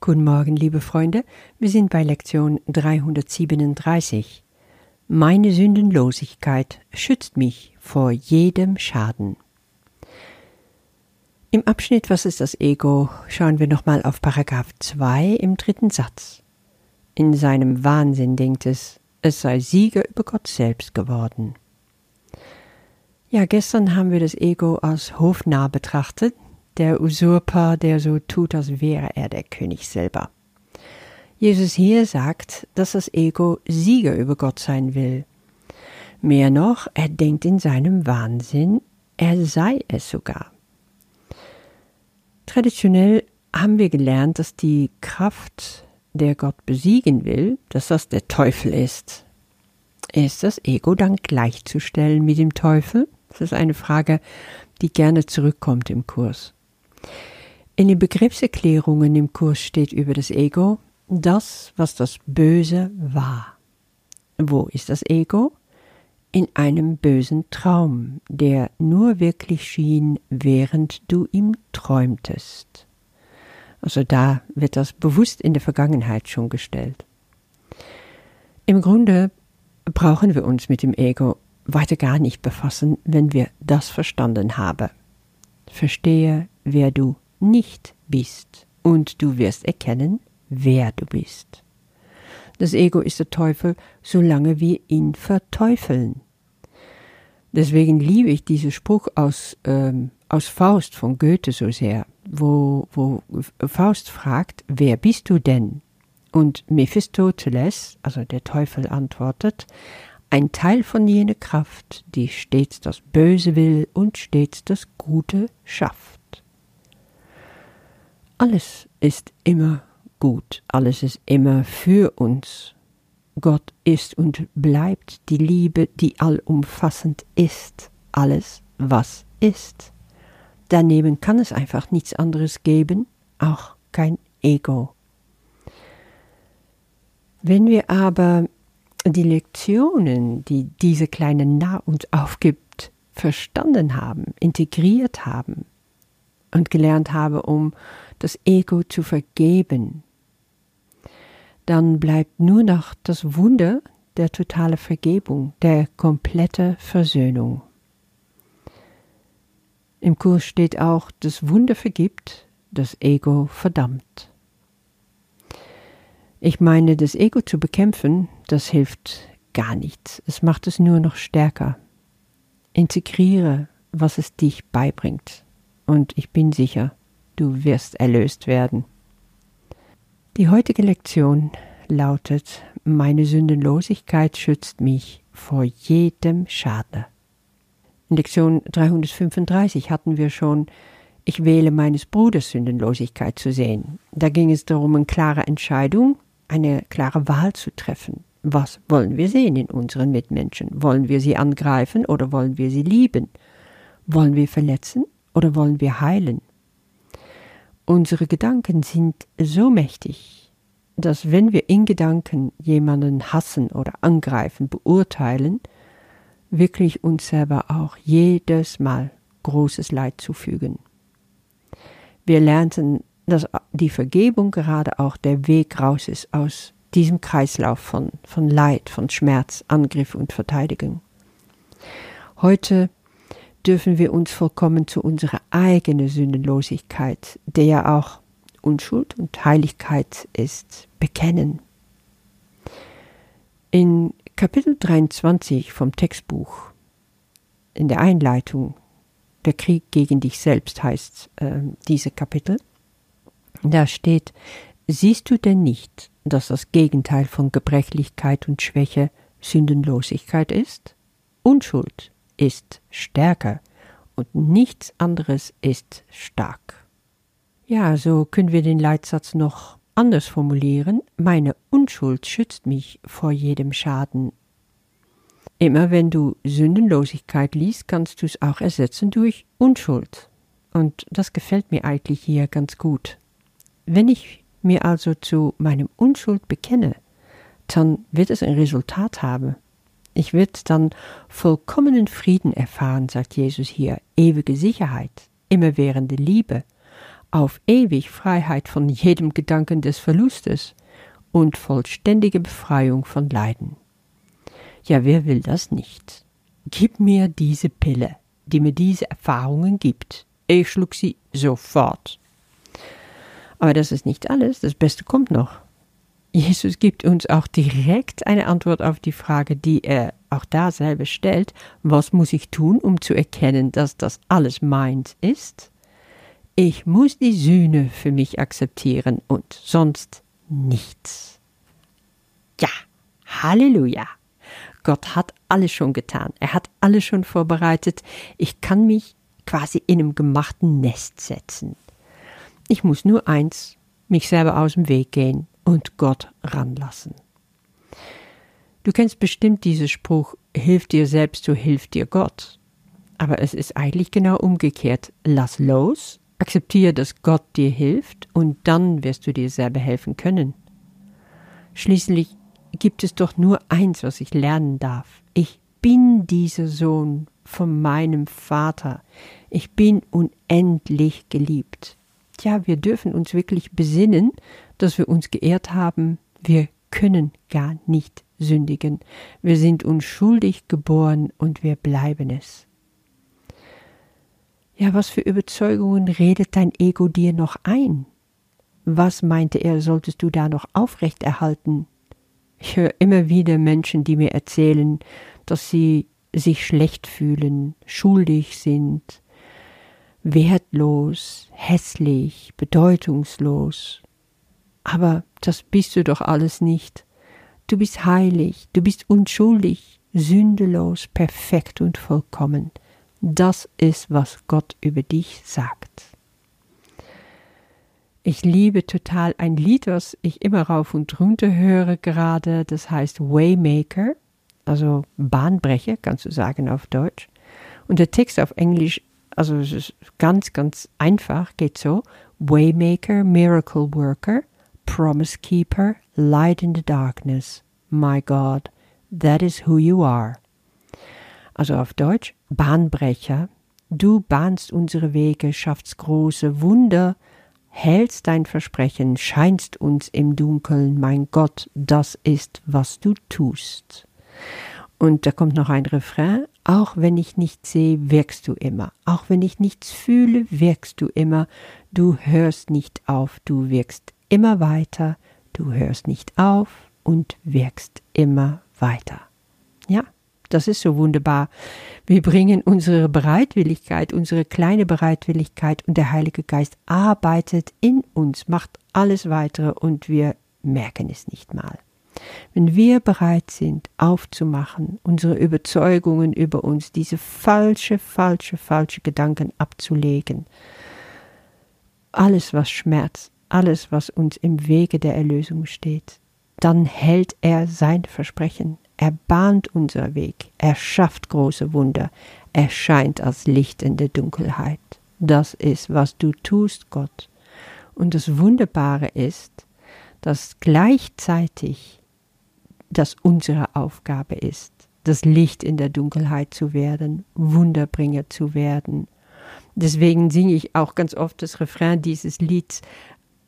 Guten Morgen, liebe Freunde. Wir sind bei Lektion 337. Meine Sündenlosigkeit schützt mich vor jedem Schaden. Im Abschnitt Was ist das Ego schauen wir nochmal auf Paragraph 2 im dritten Satz. In seinem Wahnsinn denkt es, es sei Sieger über Gott selbst geworden. Ja, gestern haben wir das Ego als hofnah betrachtet, der Usurper, der so tut, als wäre er der König selber. Jesus hier sagt, dass das Ego Sieger über Gott sein will. Mehr noch, er denkt in seinem Wahnsinn, er sei es sogar. Traditionell haben wir gelernt, dass die Kraft, der Gott besiegen will, dass das der Teufel ist. Ist das Ego dann gleichzustellen mit dem Teufel? Das ist eine Frage, die gerne zurückkommt im Kurs. In den Begriffserklärungen im Kurs steht über das Ego das, was das Böse war. Wo ist das Ego? In einem bösen Traum, der nur wirklich schien, während du ihm träumtest. Also da wird das bewusst in der Vergangenheit schon gestellt. Im Grunde brauchen wir uns mit dem Ego weiter gar nicht befassen, wenn wir das verstanden haben. Verstehe, wer du nicht bist, und du wirst erkennen, wer du bist. Das Ego ist der Teufel, solange wir ihn verteufeln. Deswegen liebe ich diesen Spruch aus, ähm, aus Faust von Goethe so sehr, wo, wo Faust fragt, wer bist du denn? Und Mephistopheles, also der Teufel, antwortet, ein Teil von jener Kraft, die stets das Böse will und stets das Gute schafft. Alles ist immer gut, alles ist immer für uns. Gott ist und bleibt die Liebe, die allumfassend ist, alles, was ist. Daneben kann es einfach nichts anderes geben, auch kein Ego. Wenn wir aber die Lektionen, die diese kleine Nah uns aufgibt, verstanden haben, integriert haben und gelernt haben, um das Ego zu vergeben, dann bleibt nur noch das Wunder der totale Vergebung, der komplette Versöhnung. Im Kurs steht auch, das Wunder vergibt, das Ego verdammt. Ich meine, das Ego zu bekämpfen, das hilft gar nichts. Es macht es nur noch stärker. Integriere, was es dich beibringt. Und ich bin sicher, du wirst erlöst werden. Die heutige Lektion lautet, meine Sündenlosigkeit schützt mich vor jedem Schade. In Lektion 335 hatten wir schon, ich wähle meines Bruders Sündenlosigkeit zu sehen. Da ging es darum, eine klare Entscheidung eine klare Wahl zu treffen. Was wollen wir sehen in unseren Mitmenschen? Wollen wir sie angreifen oder wollen wir sie lieben? Wollen wir verletzen oder wollen wir heilen? Unsere Gedanken sind so mächtig, dass wenn wir in Gedanken jemanden hassen oder angreifen, beurteilen, wirklich uns selber auch jedes Mal großes Leid zufügen. Wir lernten dass die Vergebung gerade auch der Weg raus ist aus diesem Kreislauf von, von Leid, von Schmerz, Angriff und Verteidigung. Heute dürfen wir uns vollkommen zu unserer eigenen Sündenlosigkeit, der ja auch Unschuld und Heiligkeit ist, bekennen. In Kapitel 23 vom Textbuch, in der Einleitung, der Krieg gegen dich selbst heißt äh, diese Kapitel, da steht, siehst du denn nicht, dass das Gegenteil von Gebrechlichkeit und Schwäche Sündenlosigkeit ist? Unschuld ist stärker und nichts anderes ist stark. Ja, so können wir den Leitsatz noch anders formulieren. Meine Unschuld schützt mich vor jedem Schaden. Immer wenn du Sündenlosigkeit liest, kannst du es auch ersetzen durch Unschuld. Und das gefällt mir eigentlich hier ganz gut. Wenn ich mir also zu meinem Unschuld bekenne, dann wird es ein Resultat haben. Ich werde dann vollkommenen Frieden erfahren, sagt Jesus hier, ewige Sicherheit, immerwährende Liebe, auf ewig Freiheit von jedem Gedanken des Verlustes und vollständige Befreiung von Leiden. Ja, wer will das nicht? Gib mir diese Pille, die mir diese Erfahrungen gibt. Ich schlug sie sofort. Aber das ist nicht alles, das Beste kommt noch. Jesus gibt uns auch direkt eine Antwort auf die Frage, die er auch da selber stellt, was muss ich tun, um zu erkennen, dass das alles meins ist? Ich muss die Sühne für mich akzeptieren und sonst nichts. Ja, Halleluja. Gott hat alles schon getan. Er hat alles schon vorbereitet. Ich kann mich quasi in einem gemachten Nest setzen. Ich muss nur eins, mich selber aus dem Weg gehen und Gott ranlassen. Du kennst bestimmt diesen Spruch, hilf dir selbst, so hilft dir Gott. Aber es ist eigentlich genau umgekehrt. Lass los, akzeptiere, dass Gott dir hilft und dann wirst du dir selber helfen können. Schließlich gibt es doch nur eins, was ich lernen darf. Ich bin dieser Sohn von meinem Vater. Ich bin unendlich geliebt. Tja, wir dürfen uns wirklich besinnen, dass wir uns geehrt haben. Wir können gar nicht sündigen. Wir sind unschuldig geboren und wir bleiben es. Ja, was für Überzeugungen redet dein Ego dir noch ein? Was meinte er, solltest du da noch aufrechterhalten? Ich höre immer wieder Menschen, die mir erzählen, dass sie sich schlecht fühlen, schuldig sind, wertlos, hässlich, bedeutungslos. Aber das bist du doch alles nicht. Du bist heilig, du bist unschuldig, sündelos, perfekt und vollkommen. Das ist, was Gott über dich sagt. Ich liebe total ein Lied, was ich immer rauf und runter höre gerade. Das heißt Waymaker, also Bahnbrecher, kannst du sagen auf Deutsch. Und der Text auf Englisch, also es ist ganz, ganz einfach, geht so. Waymaker, Miracle Worker, Promise Keeper, Light in the Darkness. My God, that is who you are. Also auf Deutsch, Bahnbrecher. Du bahnst unsere Wege, schaffst große Wunder, hältst dein Versprechen, scheinst uns im Dunkeln, mein Gott, das ist, was du tust. Und da kommt noch ein Refrain, auch wenn ich nichts sehe, wirkst du immer. Auch wenn ich nichts fühle, wirkst du immer. Du hörst nicht auf, du wirkst immer weiter. Du hörst nicht auf und wirkst immer weiter. Ja, das ist so wunderbar. Wir bringen unsere Bereitwilligkeit, unsere kleine Bereitwilligkeit und der Heilige Geist arbeitet in uns, macht alles weitere und wir merken es nicht mal. Wenn wir bereit sind, aufzumachen, unsere Überzeugungen über uns, diese falsche, falsche, falsche Gedanken abzulegen, alles, was schmerzt, alles, was uns im Wege der Erlösung steht, dann hält er sein Versprechen. Er bahnt unser Weg, er schafft große Wunder, er scheint als Licht in der Dunkelheit. Das ist, was du tust, Gott. Und das Wunderbare ist, dass gleichzeitig das unsere Aufgabe ist, das Licht in der Dunkelheit zu werden, Wunderbringer zu werden. Deswegen singe ich auch ganz oft das Refrain dieses Lieds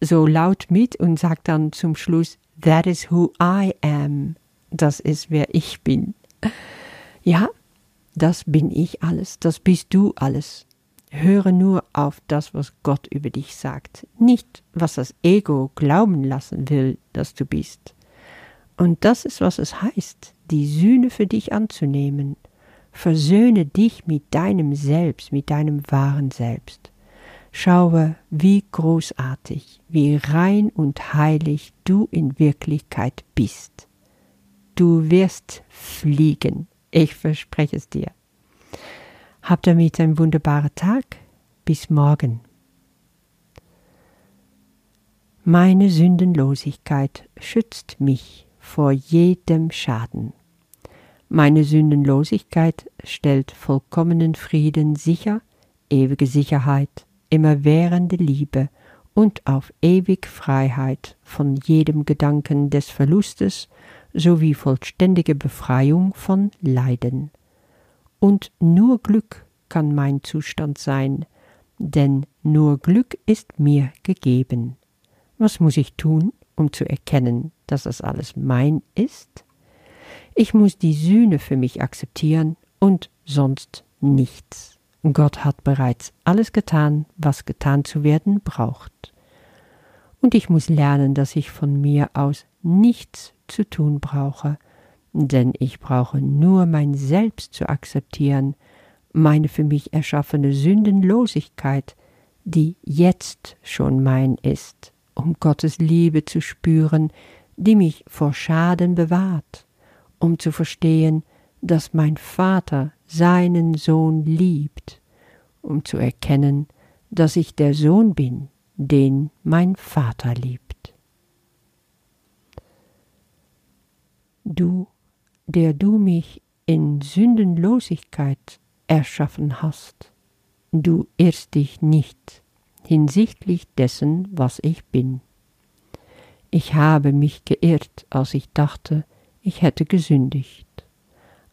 so laut mit und sage dann zum Schluss, That is who I am. Das ist, wer ich bin. Ja, das bin ich alles, das bist du alles. Höre nur auf das, was Gott über dich sagt, nicht was das Ego glauben lassen will, dass du bist. Und das ist, was es heißt, die Sühne für dich anzunehmen. Versöhne dich mit deinem Selbst, mit deinem wahren Selbst. Schaue, wie großartig, wie rein und heilig du in Wirklichkeit bist. Du wirst fliegen, ich verspreche es dir. Hab damit einen wunderbaren Tag. Bis morgen. Meine Sündenlosigkeit schützt mich vor jedem Schaden. Meine Sündenlosigkeit stellt vollkommenen Frieden sicher, ewige Sicherheit, immerwährende Liebe und auf ewig Freiheit von jedem Gedanken des Verlustes sowie vollständige Befreiung von Leiden. Und nur Glück kann mein Zustand sein, denn nur Glück ist mir gegeben. Was muss ich tun, um zu erkennen, dass das alles mein ist? Ich muss die Sühne für mich akzeptieren und sonst nichts. Gott hat bereits alles getan, was getan zu werden braucht. Und ich muss lernen, dass ich von mir aus nichts zu tun brauche, denn ich brauche nur mein Selbst zu akzeptieren, meine für mich erschaffene Sündenlosigkeit, die jetzt schon mein ist, um Gottes Liebe zu spüren, die mich vor Schaden bewahrt, um zu verstehen, dass mein Vater seinen Sohn liebt, um zu erkennen, dass ich der Sohn bin, den mein Vater liebt. Du, der du mich in Sündenlosigkeit erschaffen hast, du irrst dich nicht hinsichtlich dessen, was ich bin. Ich habe mich geirrt, als ich dachte, ich hätte gesündigt,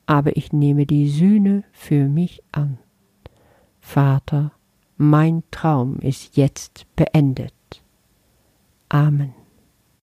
aber ich nehme die Sühne für mich an. Vater, mein Traum ist jetzt beendet. Amen.